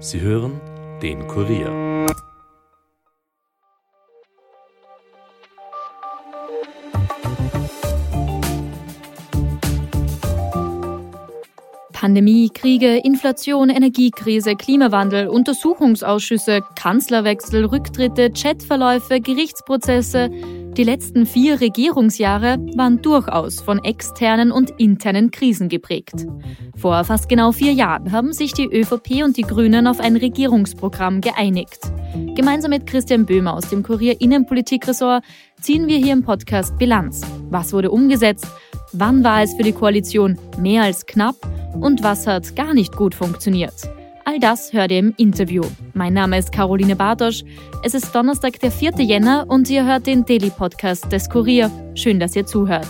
Sie hören den Kurier. Pandemie, Kriege, Inflation, Energiekrise, Klimawandel, Untersuchungsausschüsse, Kanzlerwechsel, Rücktritte, Chatverläufe, Gerichtsprozesse. Die letzten vier Regierungsjahre waren durchaus von externen und internen Krisen geprägt. Vor fast genau vier Jahren haben sich die ÖVP und die Grünen auf ein Regierungsprogramm geeinigt. Gemeinsam mit Christian Böhmer aus dem Kurier Innenpolitikressort ziehen wir hier im Podcast Bilanz. Was wurde umgesetzt? Wann war es für die Koalition mehr als knapp? Und was hat gar nicht gut funktioniert? All das hört ihr im Interview. Mein Name ist Caroline Bartosch. Es ist Donnerstag, der 4. Jänner und ihr hört den Daily Podcast des Kurier. Schön, dass ihr zuhört.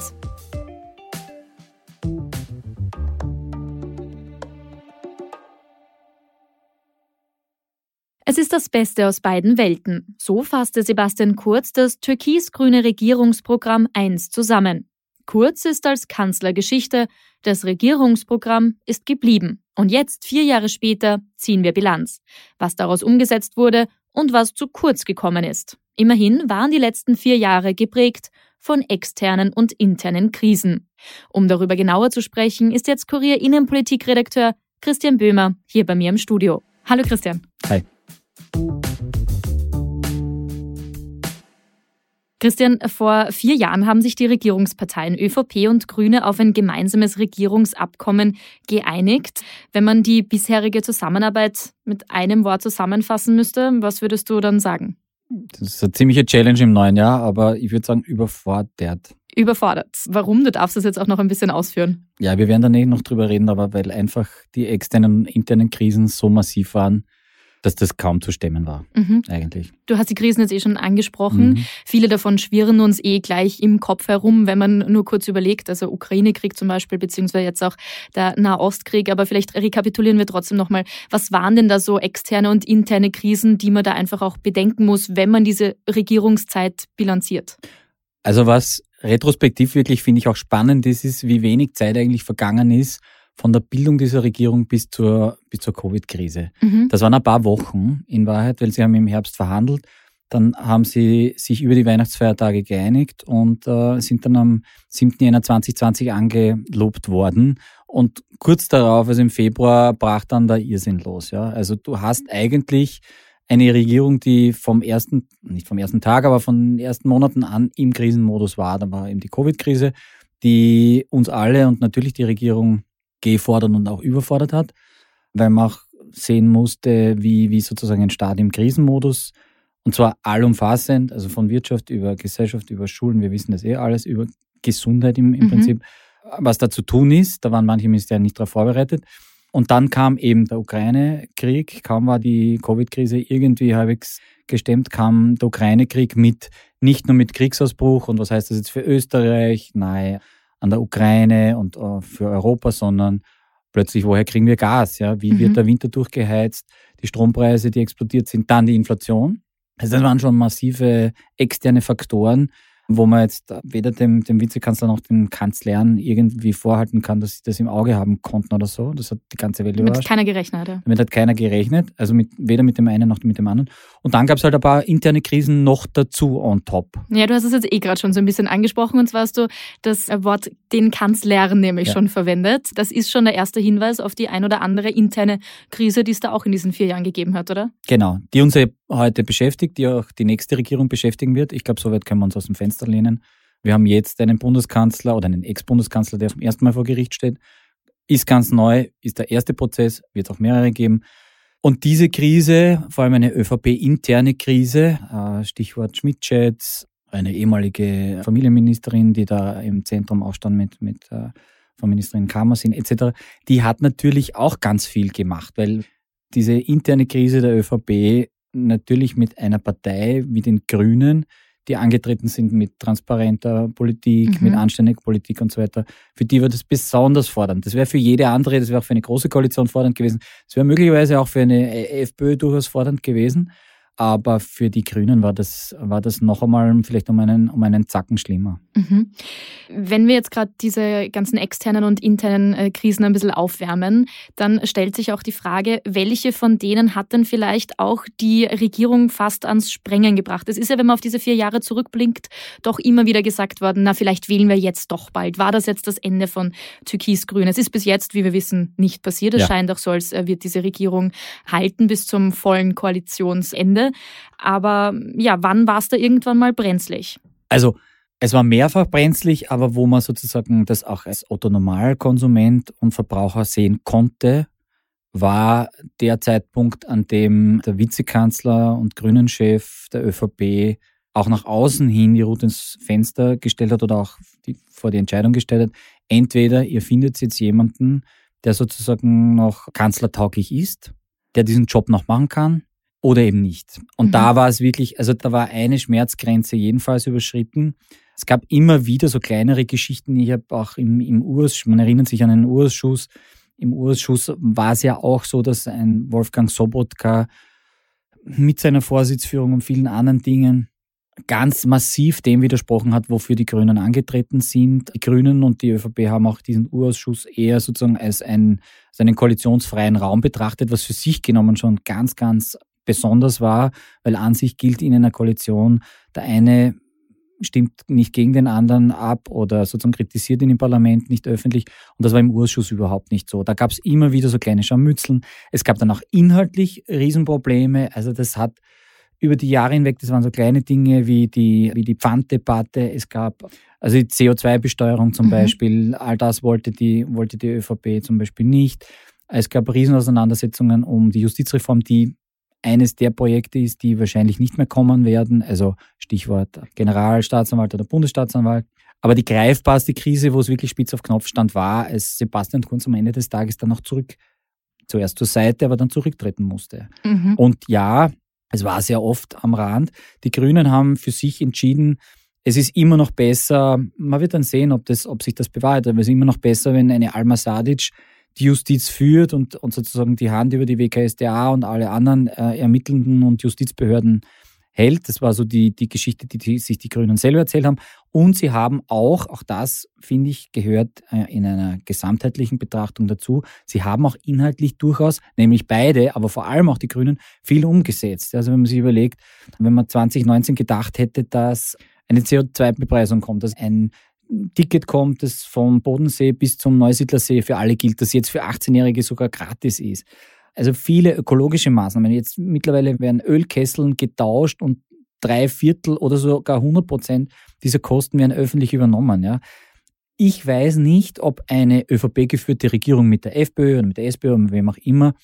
Es ist das Beste aus beiden Welten. So fasste Sebastian Kurz das türkis-grüne Regierungsprogramm 1 zusammen. Kurz ist als Kanzler Geschichte, das Regierungsprogramm ist geblieben. Und jetzt, vier Jahre später, ziehen wir Bilanz. Was daraus umgesetzt wurde und was zu kurz gekommen ist. Immerhin waren die letzten vier Jahre geprägt von externen und internen Krisen. Um darüber genauer zu sprechen, ist jetzt Kurier Innenpolitikredakteur Christian Böhmer hier bei mir im Studio. Hallo Christian. Hi. Christian, vor vier Jahren haben sich die Regierungsparteien ÖVP und Grüne auf ein gemeinsames Regierungsabkommen geeinigt. Wenn man die bisherige Zusammenarbeit mit einem Wort zusammenfassen müsste, was würdest du dann sagen? Das ist eine ziemliche Challenge im neuen Jahr, aber ich würde sagen überfordert. Überfordert. Warum? Du darfst das jetzt auch noch ein bisschen ausführen. Ja, wir werden da nicht noch drüber reden, aber weil einfach die externen und internen Krisen so massiv waren, dass das kaum zu stemmen war, mhm. eigentlich. Du hast die Krisen jetzt eh schon angesprochen. Mhm. Viele davon schwirren uns eh gleich im Kopf herum, wenn man nur kurz überlegt, also Ukraine-Krieg zum Beispiel, beziehungsweise jetzt auch der Nahostkrieg. Aber vielleicht rekapitulieren wir trotzdem nochmal, was waren denn da so externe und interne Krisen, die man da einfach auch bedenken muss, wenn man diese Regierungszeit bilanziert? Also was retrospektiv wirklich, finde ich, auch spannend ist, ist, wie wenig Zeit eigentlich vergangen ist, von der Bildung dieser Regierung bis zur, bis zur Covid-Krise. Mhm. Das waren ein paar Wochen in Wahrheit, weil sie haben im Herbst verhandelt. Dann haben sie sich über die Weihnachtsfeiertage geeinigt und äh, sind dann am 7. Jänner 2020 angelobt worden. Und kurz darauf, also im Februar, brach dann der Irrsinn los. Ja? Also du hast eigentlich eine Regierung, die vom ersten, nicht vom ersten Tag, aber von den ersten Monaten an im Krisenmodus war. Da war eben die Covid-Krise, die uns alle und natürlich die Regierung gefordert und auch überfordert hat, weil man auch sehen musste, wie, wie sozusagen ein Staat im Krisenmodus, und zwar allumfassend, also von Wirtschaft über Gesellschaft, über Schulen, wir wissen das eh alles, über Gesundheit im, im mhm. Prinzip, was da zu tun ist. Da waren manche Ministerien nicht darauf vorbereitet. Und dann kam eben der Ukraine-Krieg, kaum war die Covid-Krise irgendwie halbwegs gestemmt, kam der Ukraine-Krieg mit, nicht nur mit Kriegsausbruch und was heißt das jetzt für Österreich, nein, an der Ukraine und äh, für Europa, sondern plötzlich, woher kriegen wir Gas? Ja? Wie mhm. wird der Winter durchgeheizt? Die Strompreise, die explodiert sind, dann die Inflation. Also das waren schon massive externe Faktoren, wo man jetzt weder dem, dem Vizekanzler noch den Kanzlern irgendwie vorhalten kann, dass sie das im Auge haben konnten oder so. Das hat die ganze Welt Damit überrascht. Damit hat keiner gerechnet. Ja. Damit hat keiner gerechnet, also mit, weder mit dem einen noch mit dem anderen. Und dann gab es halt ein paar interne Krisen noch dazu on top. Ja, du hast es jetzt eh gerade schon so ein bisschen angesprochen und zwar hast du das Wort den Kanzlern nämlich ja. schon verwendet. Das ist schon der erste Hinweis auf die ein oder andere interne Krise, die es da auch in diesen vier Jahren gegeben hat, oder? Genau, die uns heute beschäftigt, die auch die nächste Regierung beschäftigen wird. Ich glaube, soweit können wir uns aus dem Fenster Fenster lehnen. Wir haben jetzt einen Bundeskanzler oder einen Ex-Bundeskanzler, der zum ersten Mal vor Gericht steht. Ist ganz neu, ist der erste Prozess, wird auch mehrere geben. Und diese Krise, vor allem eine ÖVP-interne Krise, äh, Stichwort Schmidt-Chats, eine ehemalige Familienministerin, die da im Zentrum auch stand mit, mit äh, Frau Ministerin Kamersin etc., die hat natürlich auch ganz viel gemacht, weil diese interne Krise der ÖVP natürlich mit einer Partei wie den Grünen, die angetreten sind mit transparenter Politik, mhm. mit anständiger Politik und so weiter, für die wird es besonders fordernd. Das wäre für jede andere, das wäre auch für eine große Koalition fordernd gewesen. Das wäre möglicherweise auch für eine FPÖ durchaus fordernd gewesen. Aber für die Grünen war das, war das noch einmal vielleicht um einen, um einen Zacken schlimmer. Mhm. Wenn wir jetzt gerade diese ganzen externen und internen äh, Krisen ein bisschen aufwärmen, dann stellt sich auch die Frage, welche von denen hat denn vielleicht auch die Regierung fast ans Sprengen gebracht? Es ist ja, wenn man auf diese vier Jahre zurückblinkt, doch immer wieder gesagt worden, na, vielleicht wählen wir jetzt doch bald. War das jetzt das Ende von Türkis-Grün? Es ist bis jetzt, wie wir wissen, nicht passiert. Es ja. scheint auch so, als äh, wird diese Regierung halten bis zum vollen Koalitionsende. Aber ja, wann war es da irgendwann mal brenzlig? Also es war mehrfach brenzlig, aber wo man sozusagen das auch als Otto-Normalkonsument und Verbraucher sehen konnte, war der Zeitpunkt, an dem der Vizekanzler und Grünenchef der ÖVP auch nach außen hin die Route ins Fenster gestellt hat oder auch die, vor die Entscheidung gestellt hat, entweder ihr findet jetzt jemanden, der sozusagen noch kanzlertauglich ist, der diesen Job noch machen kann, oder eben nicht. Und mhm. da war es wirklich, also da war eine Schmerzgrenze jedenfalls überschritten. Es gab immer wieder so kleinere Geschichten. Ich habe auch im, im Urs, man erinnert sich an einen Ursschuss. Im Ursschuss war es ja auch so, dass ein Wolfgang Sobotka mit seiner Vorsitzführung und vielen anderen Dingen ganz massiv dem widersprochen hat, wofür die Grünen angetreten sind. Die Grünen und die ÖVP haben auch diesen Urausschuss eher sozusagen als, ein, als einen koalitionsfreien Raum betrachtet, was für sich genommen schon ganz, ganz besonders war, weil an sich gilt in einer Koalition, der eine stimmt nicht gegen den anderen ab oder sozusagen kritisiert ihn im Parlament nicht öffentlich. Und das war im Urschuss überhaupt nicht so. Da gab es immer wieder so kleine Scharmützeln. Es gab dann auch inhaltlich Riesenprobleme. Also das hat über die Jahre hinweg, das waren so kleine Dinge wie die, wie die Pfanddebatte. Es gab also die CO2-Besteuerung zum mhm. Beispiel. All das wollte die, wollte die ÖVP zum Beispiel nicht. Es gab Riesenauseinandersetzungen um die Justizreform, die eines der Projekte ist, die wahrscheinlich nicht mehr kommen werden. Also Stichwort Generalstaatsanwalt oder Bundesstaatsanwalt. Aber die greifbarste Krise, wo es wirklich spitz auf Knopf stand, war, als Sebastian Kurz am Ende des Tages dann noch zurück, zuerst zur Seite, aber dann zurücktreten musste. Mhm. Und ja, es war sehr oft am Rand. Die Grünen haben für sich entschieden, es ist immer noch besser, man wird dann sehen, ob, das, ob sich das bewahrheitet, aber es ist immer noch besser, wenn eine Alma Sadic die Justiz führt und, und sozusagen die Hand über die WKSDA und alle anderen äh, ermittelnden und Justizbehörden hält. Das war so die, die Geschichte, die, die sich die Grünen selber erzählt haben. Und sie haben auch, auch das finde ich, gehört äh, in einer gesamtheitlichen Betrachtung dazu, sie haben auch inhaltlich durchaus, nämlich beide, aber vor allem auch die Grünen, viel umgesetzt. Also wenn man sich überlegt, wenn man 2019 gedacht hätte, dass eine CO2-Bepreisung kommt, dass ein Ticket kommt, das vom Bodensee bis zum Neusiedlersee für alle gilt, das jetzt für 18-Jährige sogar gratis ist. Also viele ökologische Maßnahmen. Jetzt mittlerweile werden Ölkesseln getauscht und drei Viertel oder sogar 100 Prozent dieser Kosten werden öffentlich übernommen. Ja. Ich weiß nicht, ob eine ÖVP-geführte Regierung mit der FPÖ oder mit der SPÖ oder mit wem auch immer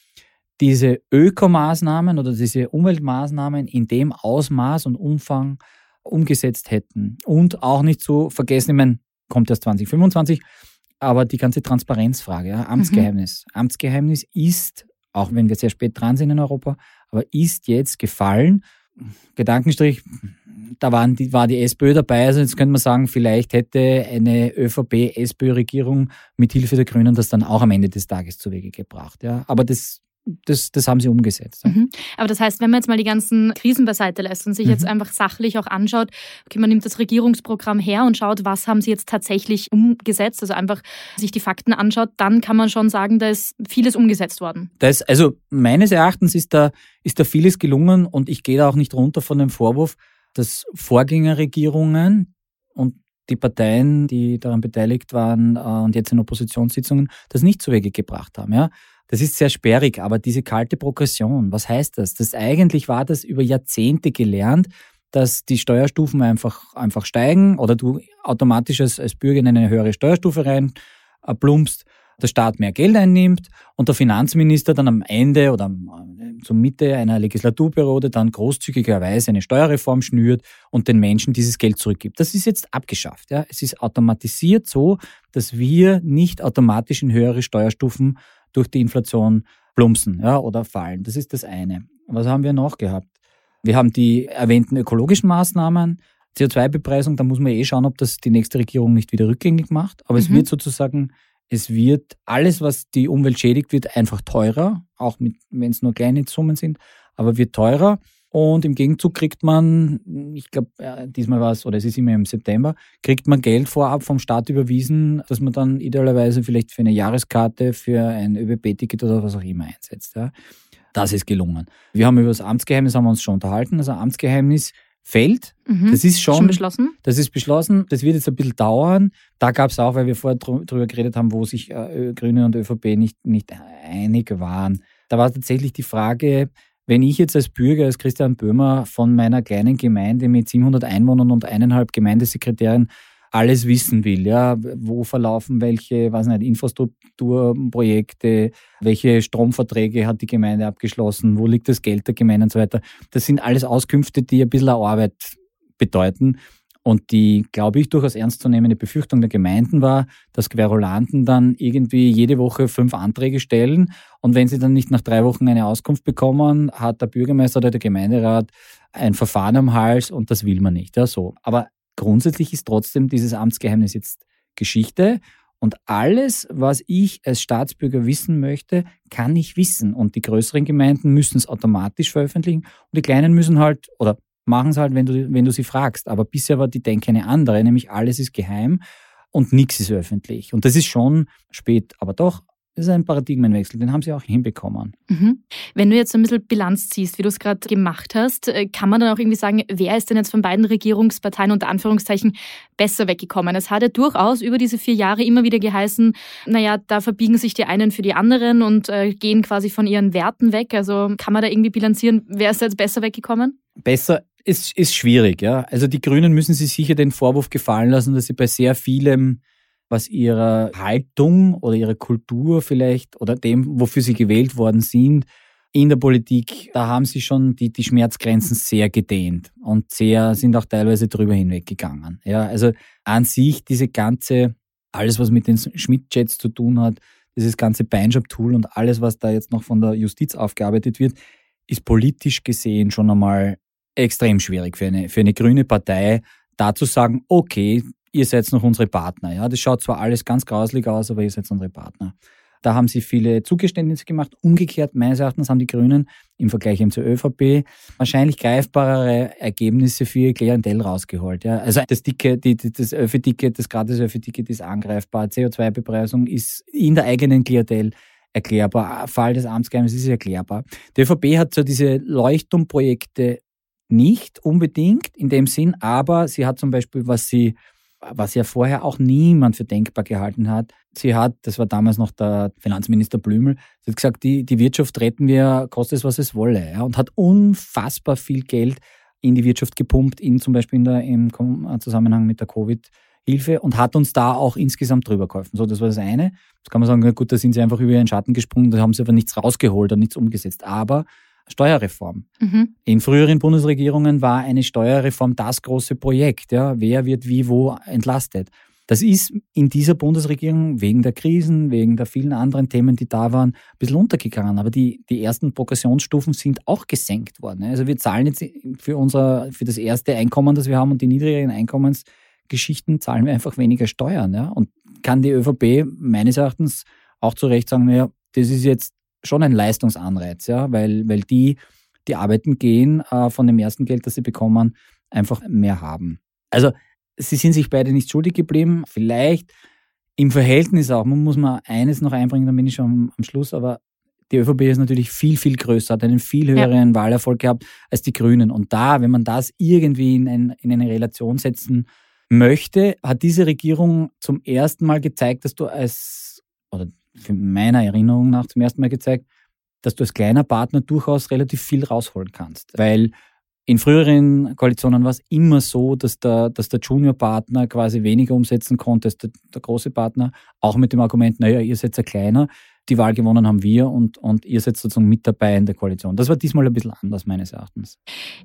diese Ökomaßnahmen oder diese Umweltmaßnahmen in dem Ausmaß und Umfang umgesetzt hätten. Und auch nicht zu vergessen, ich meine, kommt erst 2025, aber die ganze Transparenzfrage, ja, Amtsgeheimnis. Mhm. Amtsgeheimnis ist, auch wenn wir sehr spät dran sind in Europa, aber ist jetzt gefallen. Gedankenstrich, da waren die, war die SPÖ dabei, also jetzt könnte man sagen, vielleicht hätte eine ÖVP-SPÖ-Regierung mit Hilfe der Grünen das dann auch am Ende des Tages zu Wege gebracht. Ja. Aber das das, das haben sie umgesetzt. Mhm. Aber das heißt, wenn man jetzt mal die ganzen Krisen beiseite lässt und sich mhm. jetzt einfach sachlich auch anschaut, okay, man nimmt das Regierungsprogramm her und schaut, was haben sie jetzt tatsächlich umgesetzt, also einfach sich die Fakten anschaut, dann kann man schon sagen, da ist vieles umgesetzt worden. Das, also meines Erachtens ist da, ist da vieles gelungen und ich gehe da auch nicht runter von dem Vorwurf, dass Vorgängerregierungen und die Parteien, die daran beteiligt waren äh, und jetzt in Oppositionssitzungen, das nicht zu Wege gebracht haben. Ja? Das ist sehr sperrig, aber diese kalte Progression, was heißt das? Das eigentlich war das über Jahrzehnte gelernt, dass die Steuerstufen einfach, einfach steigen oder du automatisch als, als Bürger in eine höhere Steuerstufe rein äh, plumpst, der Staat mehr Geld einnimmt und der Finanzminister dann am Ende oder zur Mitte einer Legislaturperiode dann großzügigerweise eine Steuerreform schnürt und den Menschen dieses Geld zurückgibt. Das ist jetzt abgeschafft. Ja. Es ist automatisiert so, dass wir nicht automatisch in höhere Steuerstufen durch die Inflation plumpsen ja, oder fallen. Das ist das eine. Was haben wir noch gehabt? Wir haben die erwähnten ökologischen Maßnahmen, CO2-Bepreisung, da muss man eh schauen, ob das die nächste Regierung nicht wieder rückgängig macht. Aber mhm. es wird sozusagen, es wird alles, was die Umwelt schädigt, wird einfach teurer, auch wenn es nur kleine Summen sind, aber wird teurer. Und im Gegenzug kriegt man, ich glaube, diesmal war es, oder es ist immer im September, kriegt man Geld vorab vom Staat überwiesen, dass man dann idealerweise vielleicht für eine Jahreskarte, für ein ÖBB-Ticket oder was auch immer einsetzt. Ja. Das ist gelungen. Wir haben über das Amtsgeheimnis haben wir uns schon unterhalten. Also Amtsgeheimnis fällt. Mhm. Das ist schon, schon, beschlossen. Das ist beschlossen. Das wird jetzt ein bisschen dauern. Da gab es auch, weil wir vorher drüber geredet haben, wo sich äh, Grüne und ÖVP nicht, nicht einig waren. Da war tatsächlich die Frage, wenn ich jetzt als Bürger, als Christian Böhmer von meiner kleinen Gemeinde mit 700 Einwohnern und eineinhalb Gemeindesekretären alles wissen will, ja, wo verlaufen welche, was nicht, Infrastrukturprojekte, welche Stromverträge hat die Gemeinde abgeschlossen, wo liegt das Geld der Gemeinde und so weiter. Das sind alles Auskünfte, die ein bisschen Arbeit bedeuten. Und die, glaube ich, durchaus ernstzunehmende Befürchtung der Gemeinden war, dass Querulanten dann irgendwie jede Woche fünf Anträge stellen und wenn sie dann nicht nach drei Wochen eine Auskunft bekommen, hat der Bürgermeister oder der Gemeinderat ein Verfahren am Hals und das will man nicht. Ja, so. Aber grundsätzlich ist trotzdem dieses Amtsgeheimnis jetzt Geschichte und alles, was ich als Staatsbürger wissen möchte, kann ich wissen. Und die größeren Gemeinden müssen es automatisch veröffentlichen und die kleinen müssen halt, oder machen es halt, wenn du, wenn du sie fragst. Aber bisher war die Denke eine andere, nämlich alles ist geheim und nichts ist öffentlich. Und das ist schon spät, aber doch das ist ein Paradigmenwechsel, den haben sie auch hinbekommen. Mhm. Wenn du jetzt ein bisschen Bilanz ziehst, wie du es gerade gemacht hast, äh, kann man dann auch irgendwie sagen, wer ist denn jetzt von beiden Regierungsparteien unter Anführungszeichen besser weggekommen? Es hat ja durchaus über diese vier Jahre immer wieder geheißen, naja, da verbiegen sich die einen für die anderen und äh, gehen quasi von ihren Werten weg. Also kann man da irgendwie bilanzieren, wer ist jetzt besser weggekommen? Besser ist, ist schwierig, ja. Also die Grünen müssen sich sicher den Vorwurf gefallen lassen, dass sie bei sehr vielem was ihrer Haltung oder ihrer Kultur vielleicht oder dem, wofür sie gewählt worden sind, in der Politik, da haben sie schon die, die Schmerzgrenzen sehr gedehnt und sehr, sind auch teilweise drüber hinweggegangen. Ja, also an sich diese ganze, alles was mit den Schmidt-Jets zu tun hat, dieses ganze Beinjob-Tool und alles, was da jetzt noch von der Justiz aufgearbeitet wird, ist politisch gesehen schon einmal extrem schwierig für eine, für eine grüne Partei, da zu sagen, okay, ihr seid noch unsere Partner. Ja, das schaut zwar alles ganz grauslig aus, aber ihr seid unsere Partner. Da haben sie viele Zugeständnisse gemacht. Umgekehrt, meines Erachtens, haben die Grünen im Vergleich eben zur ÖVP wahrscheinlich greifbarere Ergebnisse für ihr Klientel rausgeholt. Ja. Also das dicke, die, das ÖV-Ticket, das gratis ÖV-Ticket ist angreifbar. CO2-Bepreisung ist in der eigenen Klientel erklärbar. Fall des Amtsgeheimnisses ist erklärbar. Die ÖVP hat so diese Leuchtturmprojekte nicht unbedingt in dem Sinn, aber sie hat zum Beispiel, was sie was ja vorher auch niemand für denkbar gehalten hat. Sie hat, das war damals noch der Finanzminister Blümel, sie hat gesagt, die, die Wirtschaft retten wir, kostet es, was es wolle. Ja, und hat unfassbar viel Geld in die Wirtschaft gepumpt, in, zum Beispiel in der, im Zusammenhang mit der Covid-Hilfe und hat uns da auch insgesamt drüber geholfen. So, das war das eine. Jetzt kann man sagen, gut, da sind sie einfach über ihren Schatten gesprungen, da haben sie aber nichts rausgeholt und nichts umgesetzt. Aber Steuerreform. Mhm. In früheren Bundesregierungen war eine Steuerreform das große Projekt. Ja, wer wird wie wo entlastet? Das ist in dieser Bundesregierung wegen der Krisen, wegen der vielen anderen Themen, die da waren, ein bisschen untergegangen. Aber die, die ersten Progressionsstufen sind auch gesenkt worden. Also wir zahlen jetzt für unser, für das erste Einkommen, das wir haben und die niedrigeren Einkommensgeschichten zahlen wir einfach weniger Steuern. Ja? Und kann die ÖVP meines Erachtens auch zu Recht sagen, naja, das ist jetzt schon ein Leistungsanreiz, ja, weil, weil die, die arbeiten gehen, äh, von dem ersten Geld, das sie bekommen, einfach mehr haben. Also sie sind sich beide nicht schuldig geblieben. Vielleicht im Verhältnis auch, man muss mal eines noch einbringen, dann bin ich schon am, am Schluss, aber die ÖVP ist natürlich viel, viel größer, hat einen viel höheren ja. Wahlerfolg gehabt als die Grünen. Und da, wenn man das irgendwie in, ein, in eine Relation setzen möchte, hat diese Regierung zum ersten Mal gezeigt, dass du als, oder für meiner Erinnerung nach zum ersten Mal gezeigt, dass du als kleiner Partner durchaus relativ viel rausholen kannst. Weil in früheren Koalitionen war es immer so, dass der, dass der Junior-Partner quasi weniger umsetzen konnte als der, der große Partner, auch mit dem Argument, naja, ihr seid ja kleiner die Wahl gewonnen haben wir und, und ihr seid sozusagen mit dabei in der Koalition. Das war diesmal ein bisschen anders, meines Erachtens.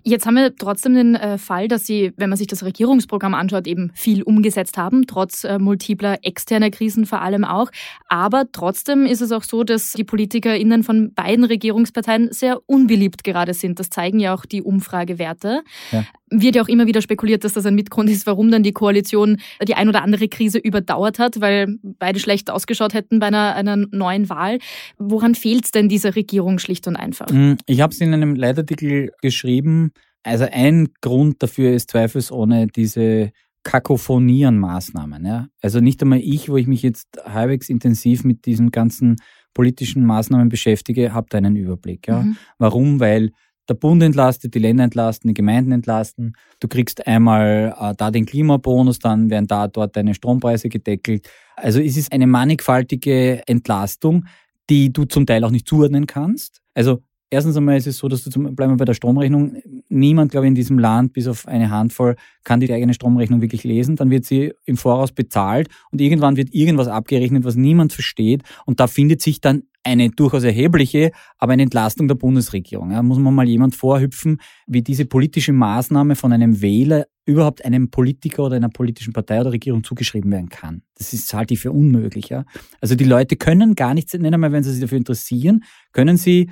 Jetzt haben wir trotzdem den äh, Fall, dass Sie, wenn man sich das Regierungsprogramm anschaut, eben viel umgesetzt haben, trotz äh, multipler externer Krisen vor allem auch. Aber trotzdem ist es auch so, dass die PolitikerInnen von beiden Regierungsparteien sehr unbeliebt gerade sind. Das zeigen ja auch die Umfragewerte. Ja. Wird ja auch immer wieder spekuliert, dass das ein Mitgrund ist, warum dann die Koalition die ein oder andere Krise überdauert hat, weil beide schlecht ausgeschaut hätten bei einer, einer neuen Wahl. Woran fehlt es denn dieser Regierung schlicht und einfach? Hm, ich habe es in einem Leitartikel geschrieben. Also ein Grund dafür ist zweifelsohne diese Kakophonie an Maßnahmen. Ja? Also nicht einmal ich, wo ich mich jetzt halbwegs intensiv mit diesen ganzen politischen Maßnahmen beschäftige, habe da einen Überblick. Ja? Mhm. Warum? Weil der Bund entlastet, die Länder entlasten, die Gemeinden entlasten. Du kriegst einmal äh, da den Klimabonus, dann werden da dort deine Strompreise gedeckelt. Also es ist eine mannigfaltige Entlastung, die du zum Teil auch nicht zuordnen kannst. Also Erstens einmal ist es so, dass du zum, bleiben wir bei der Stromrechnung, niemand, glaube ich, in diesem Land, bis auf eine Handvoll, kann die eigene Stromrechnung wirklich lesen. Dann wird sie im Voraus bezahlt und irgendwann wird irgendwas abgerechnet, was niemand versteht. Und da findet sich dann eine durchaus erhebliche, aber eine Entlastung der Bundesregierung. Ja, muss man mal jemand vorhüpfen, wie diese politische Maßnahme von einem Wähler überhaupt einem Politiker oder einer politischen Partei oder Regierung zugeschrieben werden kann. Das ist halte ich für unmöglich. Ja? Also die Leute können gar nichts, nennen einmal, wenn sie sich dafür interessieren, können sie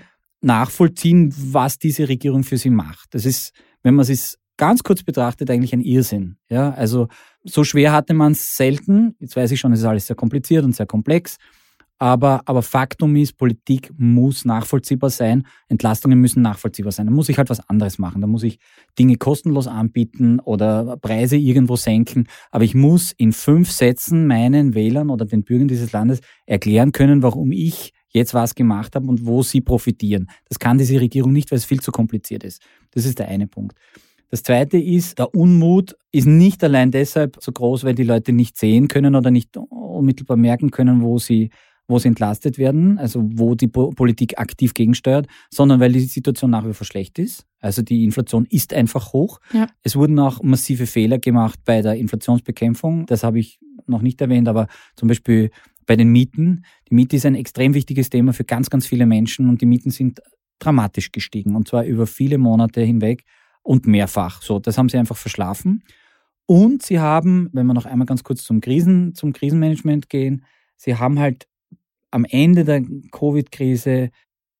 nachvollziehen, was diese Regierung für sie macht. Das ist, wenn man es ganz kurz betrachtet, eigentlich ein Irrsinn. Ja, also so schwer hatte man es selten. Jetzt weiß ich schon, es ist alles sehr kompliziert und sehr komplex. Aber, aber Faktum ist, Politik muss nachvollziehbar sein, Entlastungen müssen nachvollziehbar sein. Da muss ich halt was anderes machen. Da muss ich Dinge kostenlos anbieten oder Preise irgendwo senken. Aber ich muss in fünf Sätzen meinen Wählern oder den Bürgern dieses Landes erklären können, warum ich jetzt was gemacht habe und wo sie profitieren. Das kann diese Regierung nicht, weil es viel zu kompliziert ist. Das ist der eine Punkt. Das zweite ist, der Unmut ist nicht allein deshalb so groß, weil die Leute nicht sehen können oder nicht unmittelbar merken können, wo sie, wo sie entlastet werden, also wo die Politik aktiv gegensteuert, sondern weil die Situation nach wie vor schlecht ist. Also die Inflation ist einfach hoch. Ja. Es wurden auch massive Fehler gemacht bei der Inflationsbekämpfung. Das habe ich noch nicht erwähnt, aber zum Beispiel bei den Mieten. Die Miete ist ein extrem wichtiges Thema für ganz, ganz viele Menschen und die Mieten sind dramatisch gestiegen und zwar über viele Monate hinweg und mehrfach. So, das haben sie einfach verschlafen. Und sie haben, wenn wir noch einmal ganz kurz zum Krisen, zum Krisenmanagement gehen, sie haben halt am Ende der Covid-Krise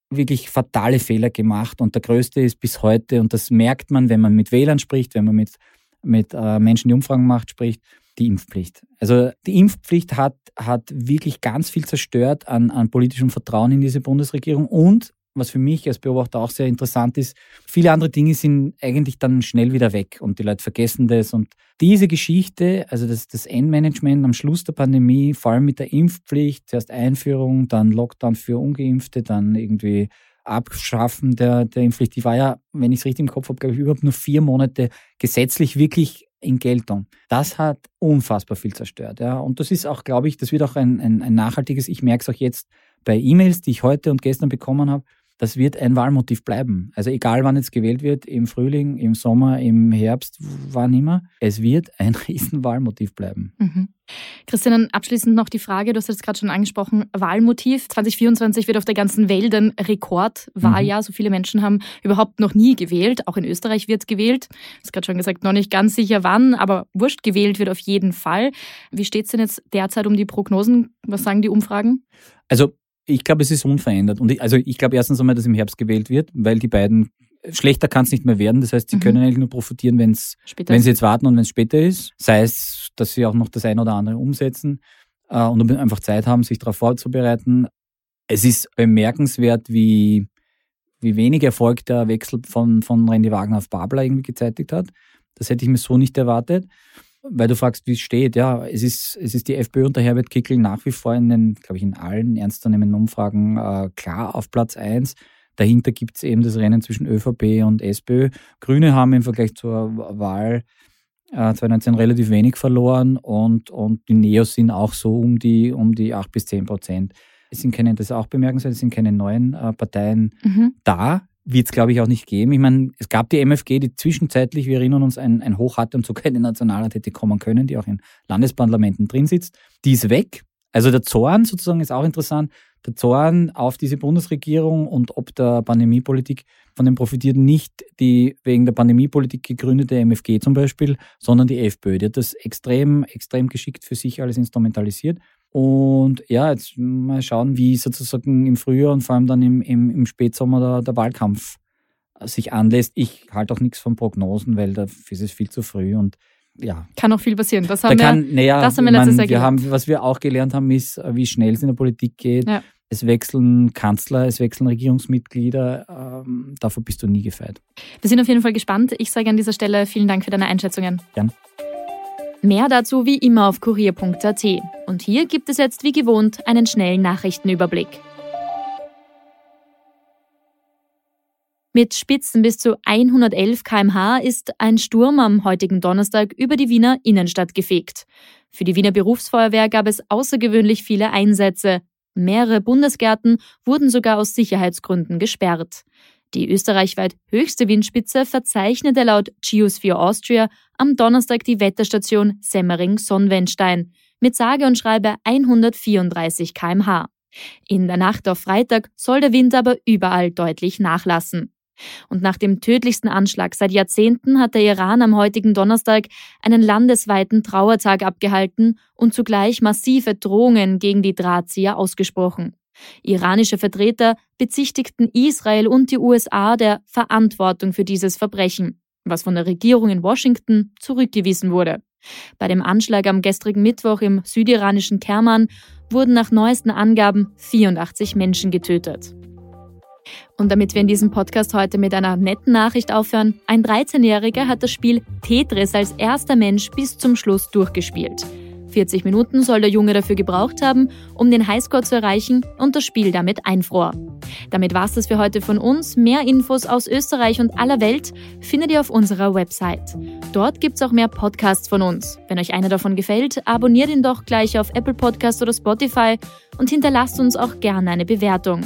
wirklich fatale Fehler gemacht und der größte ist bis heute, und das merkt man, wenn man mit Wählern spricht, wenn man mit, mit äh, Menschen, die Umfragen macht, spricht, die Impfpflicht. Also die Impfpflicht hat, hat wirklich ganz viel zerstört an, an politischem Vertrauen in diese Bundesregierung und was für mich als Beobachter auch sehr interessant ist, viele andere Dinge sind eigentlich dann schnell wieder weg und die Leute vergessen das. Und diese Geschichte, also das, das Endmanagement am Schluss der Pandemie, vor allem mit der Impfpflicht, zuerst Einführung, dann Lockdown für Ungeimpfte, dann irgendwie Abschaffen der, der Impfpflicht, die war ja, wenn ich es richtig im Kopf habe, glaube ich, überhaupt nur vier Monate gesetzlich wirklich in Geltung. Das hat unfassbar viel zerstört. Ja. Und das ist auch, glaube ich, das wird auch ein, ein, ein nachhaltiges, ich merke es auch jetzt bei E-Mails, die ich heute und gestern bekommen habe, das wird ein Wahlmotiv bleiben. Also egal wann jetzt gewählt wird, im Frühling, im Sommer, im Herbst, wann immer, es wird ein Riesenwahlmotiv bleiben. Mhm. Christian, abschließend noch die Frage, du hast jetzt gerade schon angesprochen, Wahlmotiv. 2024 wird auf der ganzen Welt ein Rekordwahljahr. Mhm. So viele Menschen haben überhaupt noch nie gewählt. Auch in Österreich wird gewählt. Du hast gerade schon gesagt, noch nicht ganz sicher wann, aber wurscht, gewählt wird auf jeden Fall. Wie steht es denn jetzt derzeit um die Prognosen? Was sagen die Umfragen? Also ich glaube, es ist unverändert. Und ich, also ich glaube erstens einmal, dass im Herbst gewählt wird, weil die beiden schlechter kann es nicht mehr werden. Das heißt, sie mhm. können eigentlich nur profitieren, wenn's, wenn sie jetzt warten und wenn es später ist. Sei es, dass sie auch noch das eine oder andere umsetzen äh, und einfach Zeit haben, sich darauf vorzubereiten. Es ist bemerkenswert, wie, wie wenig Erfolg der Wechsel von, von Randy Wagner auf Babler irgendwie gezeitigt hat. Das hätte ich mir so nicht erwartet weil du fragst, wie es steht, ja, es ist, es ist die FPÖ unter Herbert Kickel nach wie vor in den, glaube ich, in allen ernstzunehmenden Umfragen äh, klar auf Platz eins. Dahinter gibt es eben das Rennen zwischen ÖVP und SPÖ. Grüne haben im Vergleich zur Wahl äh, 2019 relativ wenig verloren und, und die Neos sind auch so um die, um die 8 bis 10 Prozent. Es sind keine, das ist auch bemerkenswert, es sind keine neuen äh, Parteien mhm. da wird es, glaube ich, auch nicht geben. Ich meine, es gab die MFG, die zwischenzeitlich, wir erinnern uns, ein, ein Hoch hatte und sogar in den Nationalrat hätte kommen können, die auch in Landesparlamenten drin sitzt. Die ist weg. Also der Zorn sozusagen ist auch interessant. Der Zorn auf diese Bundesregierung und ob der Pandemiepolitik von dem profitiert nicht die wegen der Pandemiepolitik gegründete MFG zum Beispiel, sondern die FPÖ. Die hat das extrem, extrem geschickt für sich alles instrumentalisiert. Und ja, jetzt mal schauen, wie sozusagen im Frühjahr und vor allem dann im, im, im Spätsommer der, der Wahlkampf sich anlässt. Ich halte auch nichts von Prognosen, weil dafür ist es viel zu früh und ja. Kann auch viel passieren. Das haben, da kann, wir, naja, das haben wir letztes Jahr wir haben, Was wir auch gelernt haben, ist, wie schnell es in der Politik geht. Ja. Es wechseln Kanzler, es wechseln Regierungsmitglieder. Ähm, davor bist du nie gefeit. Wir sind auf jeden Fall gespannt. Ich sage an dieser Stelle vielen Dank für deine Einschätzungen. Gern. Mehr dazu wie immer auf kurier.at. Und hier gibt es jetzt wie gewohnt einen schnellen Nachrichtenüberblick. Mit Spitzen bis zu 111 km/h ist ein Sturm am heutigen Donnerstag über die Wiener Innenstadt gefegt. Für die Wiener Berufsfeuerwehr gab es außergewöhnlich viele Einsätze. Mehrere Bundesgärten wurden sogar aus Sicherheitsgründen gesperrt. Die österreichweit höchste Windspitze verzeichnete laut Geosphere Austria am Donnerstag die Wetterstation Semmering-Sonnenwendstein mit sage und schreibe 134 kmh. In der Nacht auf Freitag soll der Wind aber überall deutlich nachlassen. Und nach dem tödlichsten Anschlag seit Jahrzehnten hat der Iran am heutigen Donnerstag einen landesweiten Trauertag abgehalten und zugleich massive Drohungen gegen die Drahtzieher ausgesprochen. Iranische Vertreter bezichtigten Israel und die USA der Verantwortung für dieses Verbrechen, was von der Regierung in Washington zurückgewiesen wurde. Bei dem Anschlag am gestrigen Mittwoch im südiranischen Kerman wurden nach neuesten Angaben 84 Menschen getötet. Und damit wir in diesem Podcast heute mit einer netten Nachricht aufhören, ein 13-Jähriger hat das Spiel Tetris als erster Mensch bis zum Schluss durchgespielt. 40 Minuten soll der Junge dafür gebraucht haben, um den Highscore zu erreichen und das Spiel damit einfror. Damit war's das für heute von uns. Mehr Infos aus Österreich und aller Welt findet ihr auf unserer Website. Dort gibt's auch mehr Podcasts von uns. Wenn euch einer davon gefällt, abonniert ihn doch gleich auf Apple Podcast oder Spotify und hinterlasst uns auch gerne eine Bewertung.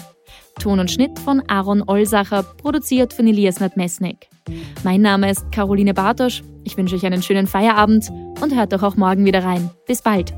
Ton und Schnitt von Aaron Olsacher, produziert von Elias Nadmesnik. Mein Name ist Caroline Bartosch. Ich wünsche euch einen schönen Feierabend und hört doch auch morgen wieder rein. Bis bald.